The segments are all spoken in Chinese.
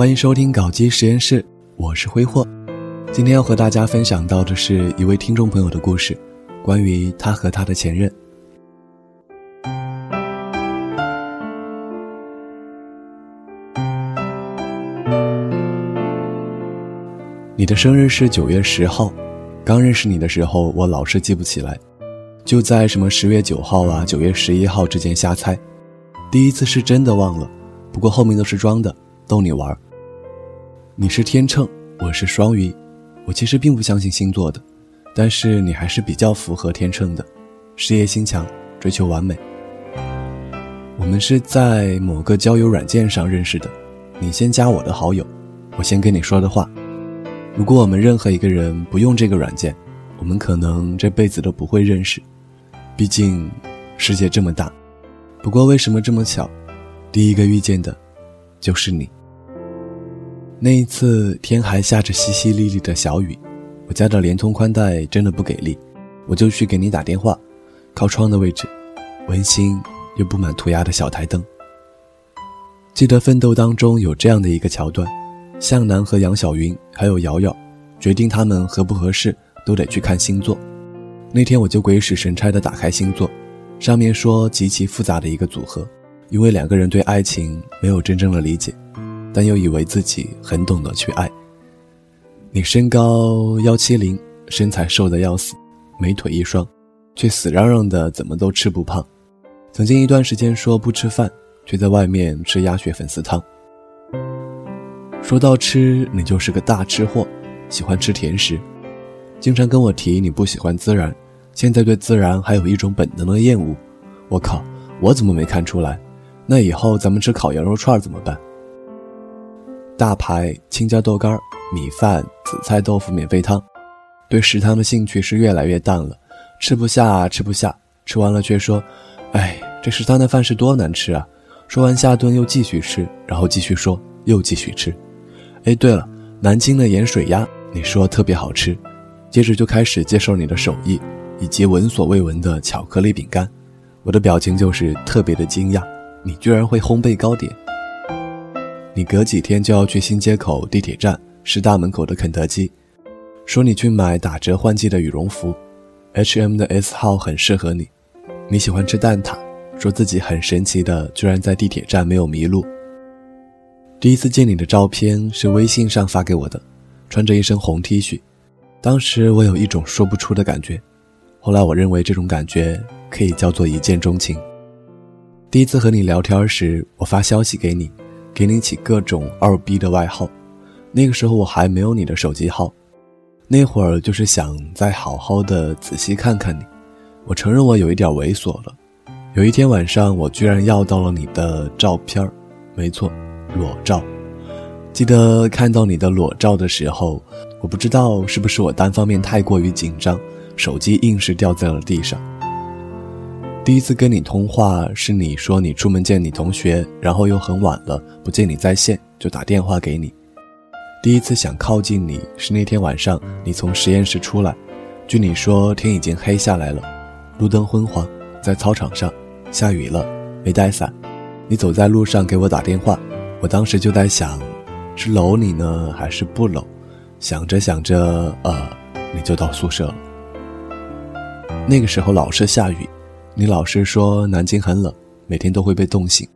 欢迎收听搞基实验室，我是挥霍。今天要和大家分享到的是一位听众朋友的故事，关于他和他的前任。你的生日是九月十号，刚认识你的时候，我老是记不起来，就在什么十月九号啊、九月十一号之间瞎猜。第一次是真的忘了，不过后面都是装的，逗你玩儿。你是天秤，我是双鱼，我其实并不相信星座的，但是你还是比较符合天秤的，事业心强，追求完美。我们是在某个交友软件上认识的，你先加我的好友，我先跟你说的话。如果我们任何一个人不用这个软件，我们可能这辈子都不会认识。毕竟，世界这么大。不过为什么这么巧，第一个遇见的，就是你。那一次天还下着淅淅沥沥的小雨，我家的联通宽带真的不给力，我就去给你打电话，靠窗的位置，温馨又布满涂鸦的小台灯。记得《奋斗》当中有这样的一个桥段。向南和杨晓云还有瑶瑶，决定他们合不合适都得去看星座。那天我就鬼使神差地打开星座，上面说极其复杂的一个组合，因为两个人对爱情没有真正的理解，但又以为自己很懂得去爱。你身高幺七零，身材瘦得要死，美腿一双，却死嚷嚷的怎么都吃不胖。曾经一段时间说不吃饭，却在外面吃鸭血粉丝汤。说到吃，你就是个大吃货，喜欢吃甜食，经常跟我提你不喜欢孜然，现在对孜然还有一种本能的厌恶。我靠，我怎么没看出来？那以后咱们吃烤羊肉串怎么办？大排、青椒豆干、米饭、紫菜豆腐免费汤，对食堂的兴趣是越来越淡了，吃不下，吃不下，吃完了却说，哎，这食堂的饭是多难吃啊！说完下顿又继续吃，然后继续说，又继续吃。哎，对了，南京的盐水鸭，你说特别好吃，接着就开始接受你的手艺，以及闻所未闻的巧克力饼干，我的表情就是特别的惊讶，你居然会烘焙糕点。你隔几天就要去新街口地铁站师大门口的肯德基，说你去买打折换季的羽绒服，H&M 的 S 号很适合你，你喜欢吃蛋挞，说自己很神奇的居然在地铁站没有迷路。第一次见你的照片是微信上发给我的，穿着一身红 T 恤，当时我有一种说不出的感觉，后来我认为这种感觉可以叫做一见钟情。第一次和你聊天时，我发消息给你，给你起各种二逼的外号，那个时候我还没有你的手机号，那会儿就是想再好好的仔细看看你，我承认我有一点猥琐了。有一天晚上，我居然要到了你的照片儿没错。裸照，记得看到你的裸照的时候，我不知道是不是我单方面太过于紧张，手机硬是掉在了地上。第一次跟你通话是你说你出门见你同学，然后又很晚了不见你在线，就打电话给你。第一次想靠近你是那天晚上你从实验室出来，据你说天已经黑下来了，路灯昏黄，在操场上下雨了，没带伞，你走在路上给我打电话。我当时就在想，是搂你呢，还是不搂？想着想着，呃，你就到宿舍了。那个时候老是下雨，你老是说南京很冷，每天都会被冻醒。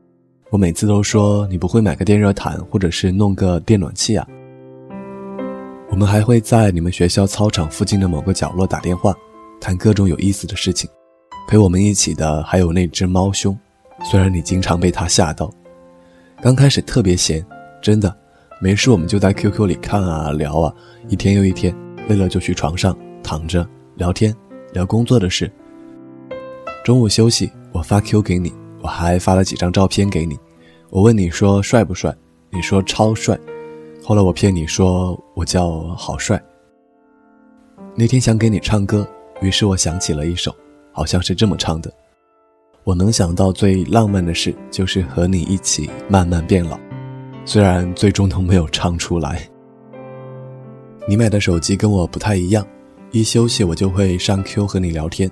我每次都说你不会买个电热毯，或者是弄个电暖气啊。我们还会在你们学校操场附近的某个角落打电话，谈各种有意思的事情。陪我们一起的还有那只猫兄，虽然你经常被它吓到。刚开始特别闲，真的，没事我们就在 QQ 里看啊聊啊，一天又一天，累了就去床上躺着聊天，聊工作的事。中午休息，我发 Q 给你，我还发了几张照片给你。我问你说帅不帅，你说超帅。后来我骗你说我叫好帅。那天想给你唱歌，于是我想起了一首，好像是这么唱的。我能想到最浪漫的事，就是和你一起慢慢变老，虽然最终都没有唱出来。你买的手机跟我不太一样，一休息我就会上 Q 和你聊天。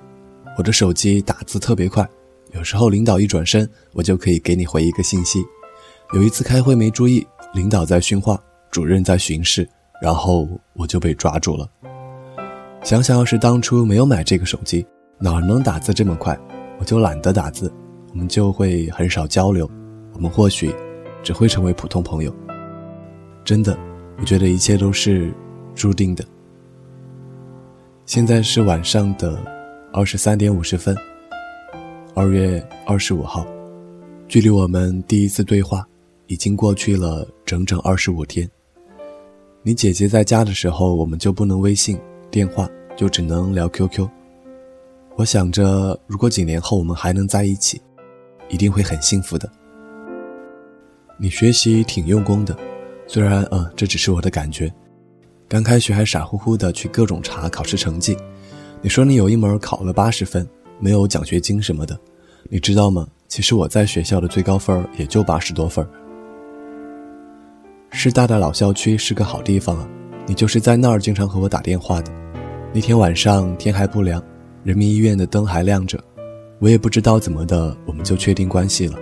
我的手机打字特别快，有时候领导一转身，我就可以给你回一个信息。有一次开会没注意，领导在训话，主任在巡视，然后我就被抓住了。想想要是当初没有买这个手机，哪能打字这么快？我就懒得打字，我们就会很少交流，我们或许只会成为普通朋友。真的，我觉得一切都是注定的。现在是晚上的二十三点五十分，二月二十五号，距离我们第一次对话已经过去了整整二十五天。你姐姐在家的时候，我们就不能微信。电话就只能聊 QQ。我想着，如果几年后我们还能在一起，一定会很幸福的。你学习挺用功的，虽然呃，这只是我的感觉。刚开学还傻乎乎的去各种查考试成绩。你说你有一门考了八十分，没有奖学金什么的，你知道吗？其实我在学校的最高分也就八十多分。师大的老校区是个好地方啊，你就是在那儿经常和我打电话的。那天晚上天还不亮，人民医院的灯还亮着，我也不知道怎么的，我们就确定关系了。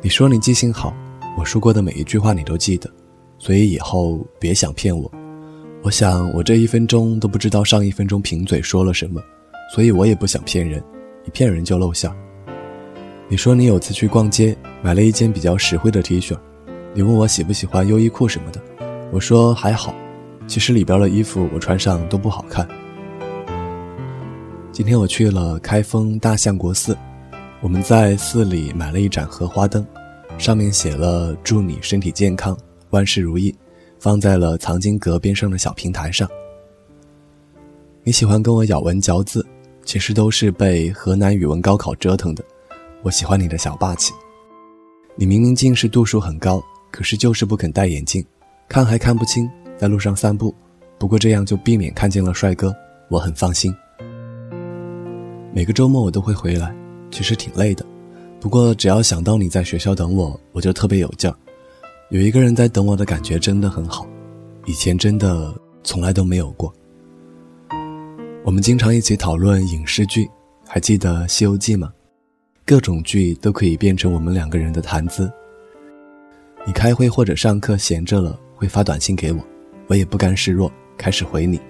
你说你记性好，我说过的每一句话你都记得，所以以后别想骗我。我想我这一分钟都不知道上一分钟贫嘴说了什么，所以我也不想骗人，一骗人就露馅。你说你有次去逛街，买了一件比较实惠的 T 恤，你问我喜不喜欢优衣库什么的，我说还好。其实里边的衣服我穿上都不好看。今天我去了开封大相国寺，我们在寺里买了一盏荷花灯，上面写了“祝你身体健康，万事如意”，放在了藏经阁边上的小平台上。你喜欢跟我咬文嚼字，其实都是被河南语文高考折腾的。我喜欢你的小霸气。你明明近视度数很高，可是就是不肯戴眼镜，看还看不清。在路上散步，不过这样就避免看见了帅哥，我很放心。每个周末我都会回来，其实挺累的，不过只要想到你在学校等我，我就特别有劲儿。有一个人在等我的感觉真的很好，以前真的从来都没有过。我们经常一起讨论影视剧，还记得《西游记》吗？各种剧都可以变成我们两个人的谈资。你开会或者上课闲着了，会发短信给我。我也不甘示弱，开始回你。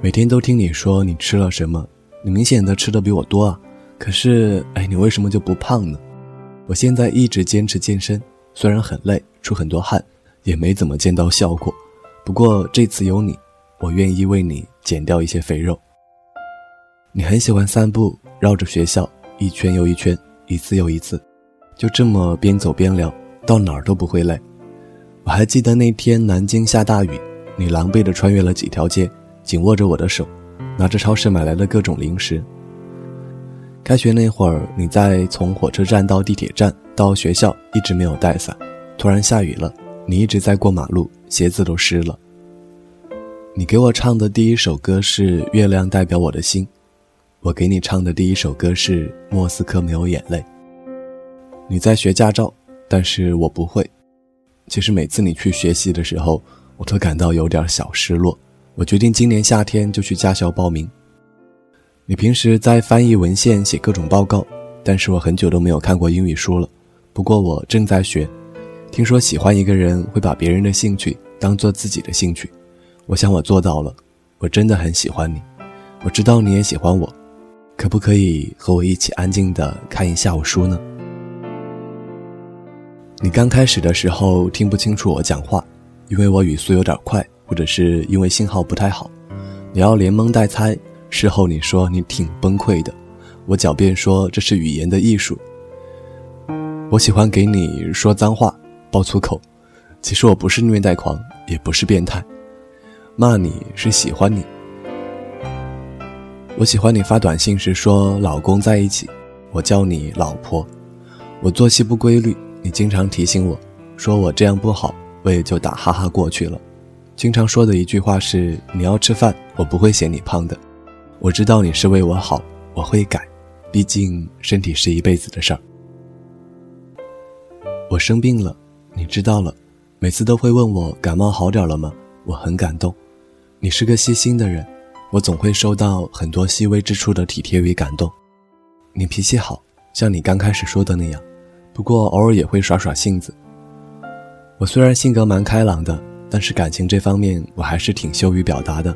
每天都听你说你吃了什么，你明显的吃的比我多啊。可是，哎，你为什么就不胖呢？我现在一直坚持健身，虽然很累，出很多汗，也没怎么见到效果。不过这次有你，我愿意为你减掉一些肥肉。你很喜欢散步，绕着学校一圈又一圈，一次又一次，就这么边走边聊，到哪儿都不会累。我还记得那天南京下大雨，你狼狈地穿越了几条街，紧握着我的手，拿着超市买来的各种零食。开学那会儿，你在从火车站到地铁站到学校一直没有带伞，突然下雨了，你一直在过马路，鞋子都湿了。你给我唱的第一首歌是《月亮代表我的心》，我给你唱的第一首歌是《莫斯科没有眼泪》。你在学驾照，但是我不会。其实每次你去学习的时候，我都感到有点小失落。我决定今年夏天就去驾校报名。你平时在翻译文献、写各种报告，但是我很久都没有看过英语书了。不过我正在学。听说喜欢一个人会把别人的兴趣当做自己的兴趣，我想我做到了。我真的很喜欢你，我知道你也喜欢我，可不可以和我一起安静的看一下午书呢？你刚开始的时候听不清楚我讲话，因为我语速有点快，或者是因为信号不太好，你要连蒙带猜。事后你说你挺崩溃的，我狡辩说这是语言的艺术。我喜欢给你说脏话、爆粗口，其实我不是虐待狂，也不是变态，骂你是喜欢你。我喜欢你发短信时说老公在一起，我叫你老婆。我作息不规律。你经常提醒我，说我这样不好，我也就打哈哈过去了。经常说的一句话是：“你要吃饭，我不会嫌你胖的。”我知道你是为我好，我会改，毕竟身体是一辈子的事儿。我生病了，你知道了，每次都会问我感冒好点了吗？我很感动，你是个细心的人，我总会收到很多细微之处的体贴与感动。你脾气好，像你刚开始说的那样。不过偶尔也会耍耍性子。我虽然性格蛮开朗的，但是感情这方面我还是挺羞于表达的。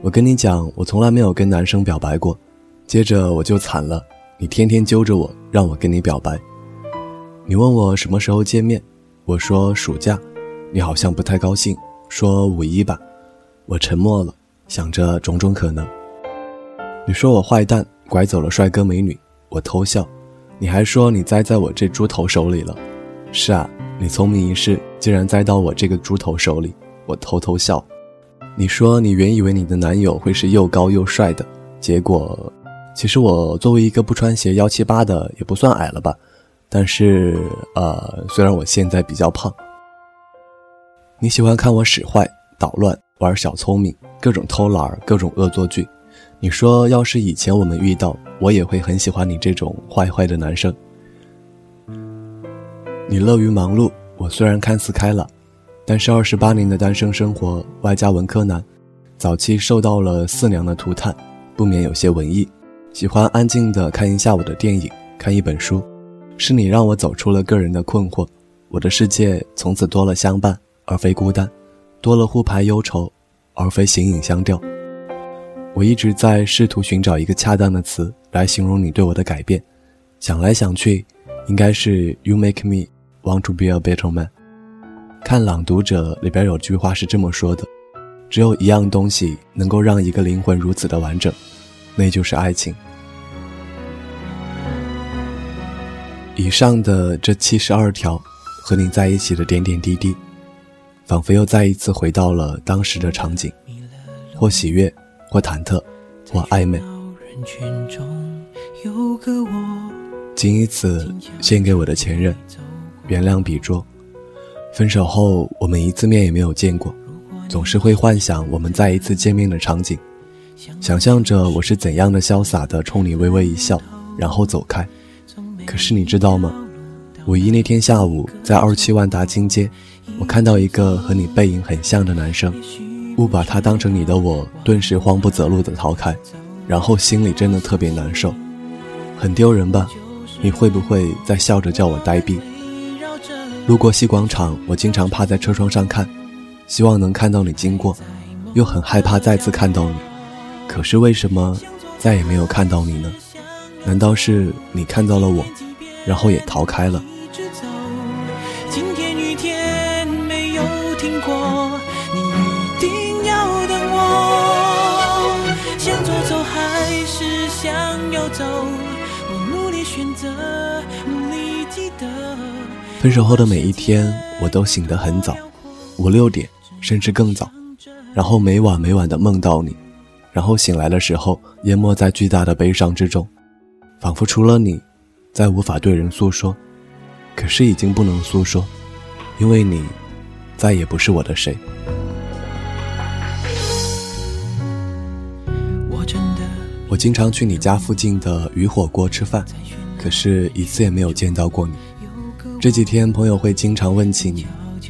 我跟你讲，我从来没有跟男生表白过。接着我就惨了，你天天揪着我，让我跟你表白。你问我什么时候见面，我说暑假。你好像不太高兴，说五一吧。我沉默了，想着种种可能。你说我坏蛋，拐走了帅哥美女，我偷笑。你还说你栽在我这猪头手里了。是啊，你聪明一世，竟然栽到我这个猪头手里，我偷偷笑。你说你原以为你的男友会是又高又帅的，结果，其实我作为一个不穿鞋幺七八的也不算矮了吧，但是呃，虽然我现在比较胖。你喜欢看我使坏捣乱玩小聪明，各种偷懒各种恶作剧。你说要是以前我们遇到，我也会很喜欢你这种坏坏的男生。你乐于忙碌，我虽然看似开朗。但是二十八年的单身生活，外加文科男，早期受到了四娘的涂炭，不免有些文艺，喜欢安静的看一下午的电影，看一本书。是你让我走出了个人的困惑，我的世界从此多了相伴而非孤单，多了互排忧愁而非形影相吊。我一直在试图寻找一个恰当的词来形容你对我的改变，想来想去，应该是 You make me want to be a better man。看《朗读者》里边有句话是这么说的：“只有一样东西能够让一个灵魂如此的完整，那就是爱情。”以上的这七十二条和你在一起的点点滴滴，仿佛又再一次回到了当时的场景，或喜悦，或忐忑，或暧昧。仅以此献给我的前任，原谅笔拙。分手后，我们一次面也没有见过，总是会幻想我们再一次见面的场景，想象着我是怎样的潇洒的冲你微微一笑，然后走开。可是你知道吗？五一那天下午，在二七万达金街，我看到一个和你背影很像的男生，误把他当成你的我，顿时慌不择路的逃开，然后心里真的特别难受，很丢人吧？你会不会再笑着叫我呆逼？路过西广场，我经常趴在车窗上看，希望能看到你经过，又很害怕再次看到你。可是为什么再也没有看到你呢？难道是你看到了我，然后也逃开了？今天雨天没有停过，你一定要等我。想走走还是想要走？我努力选择，分手后的每一天，我都醒得很早，五六点甚至更早，然后每晚每晚的梦到你，然后醒来的时候淹没在巨大的悲伤之中，仿佛除了你，再无法对人诉说。可是已经不能诉说，因为你，再也不是我的谁。我经常去你家附近的鱼火锅吃饭，可是一次也没有见到过你。这几天朋友会经常问起你，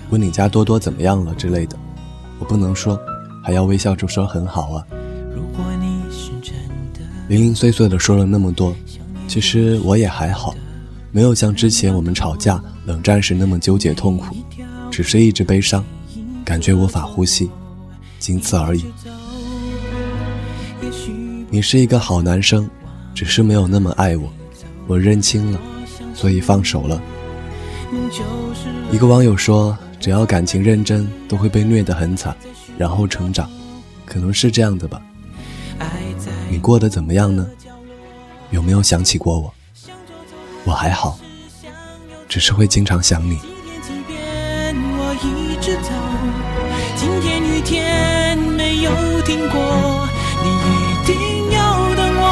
问你家多多怎么样了之类的，我不能说，还要微笑着说很好啊。零零碎碎的说了那么多，其实我也还好，没有像之前我们吵架冷战时那么纠结痛苦，只是一直悲伤，感觉无法呼吸，仅此而已。你是一个好男生，只是没有那么爱我，我认清了，所以放手了。一个网友说：“只要感情认真，都会被虐得很惨，然后成长，可能是这样的吧。”你过得怎么样呢？有没有想起过我？我还好，只是会经常想你。今天雨天没有停过，你一定要等我。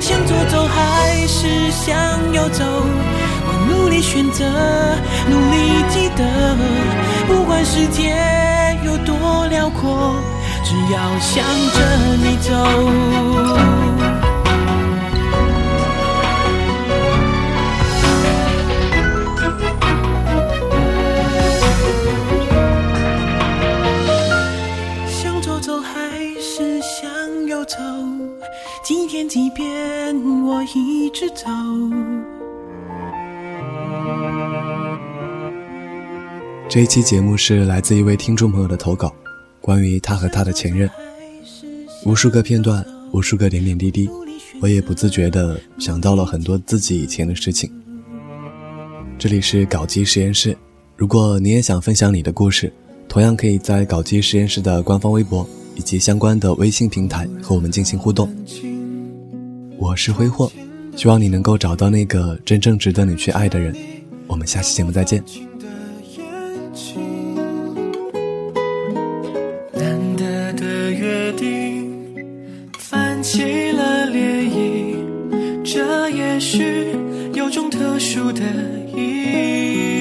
想走走还是想要走？选择，努力记得，不管世界有多辽阔，只要向着你走。向左走还是向右走？今天即便我一直走。这一期节目是来自一位听众朋友的投稿，关于他和他的前任，无数个片段，无数个点点滴滴，我也不自觉地想到了很多自己以前的事情。这里是搞基实验室，如果你也想分享你的故事，同样可以在搞基实验室的官方微博以及相关的微信平台和我们进行互动。我是挥霍，希望你能够找到那个真正值得你去爱的人。我们下期节目再见。起了涟漪这也许有种特殊的意义。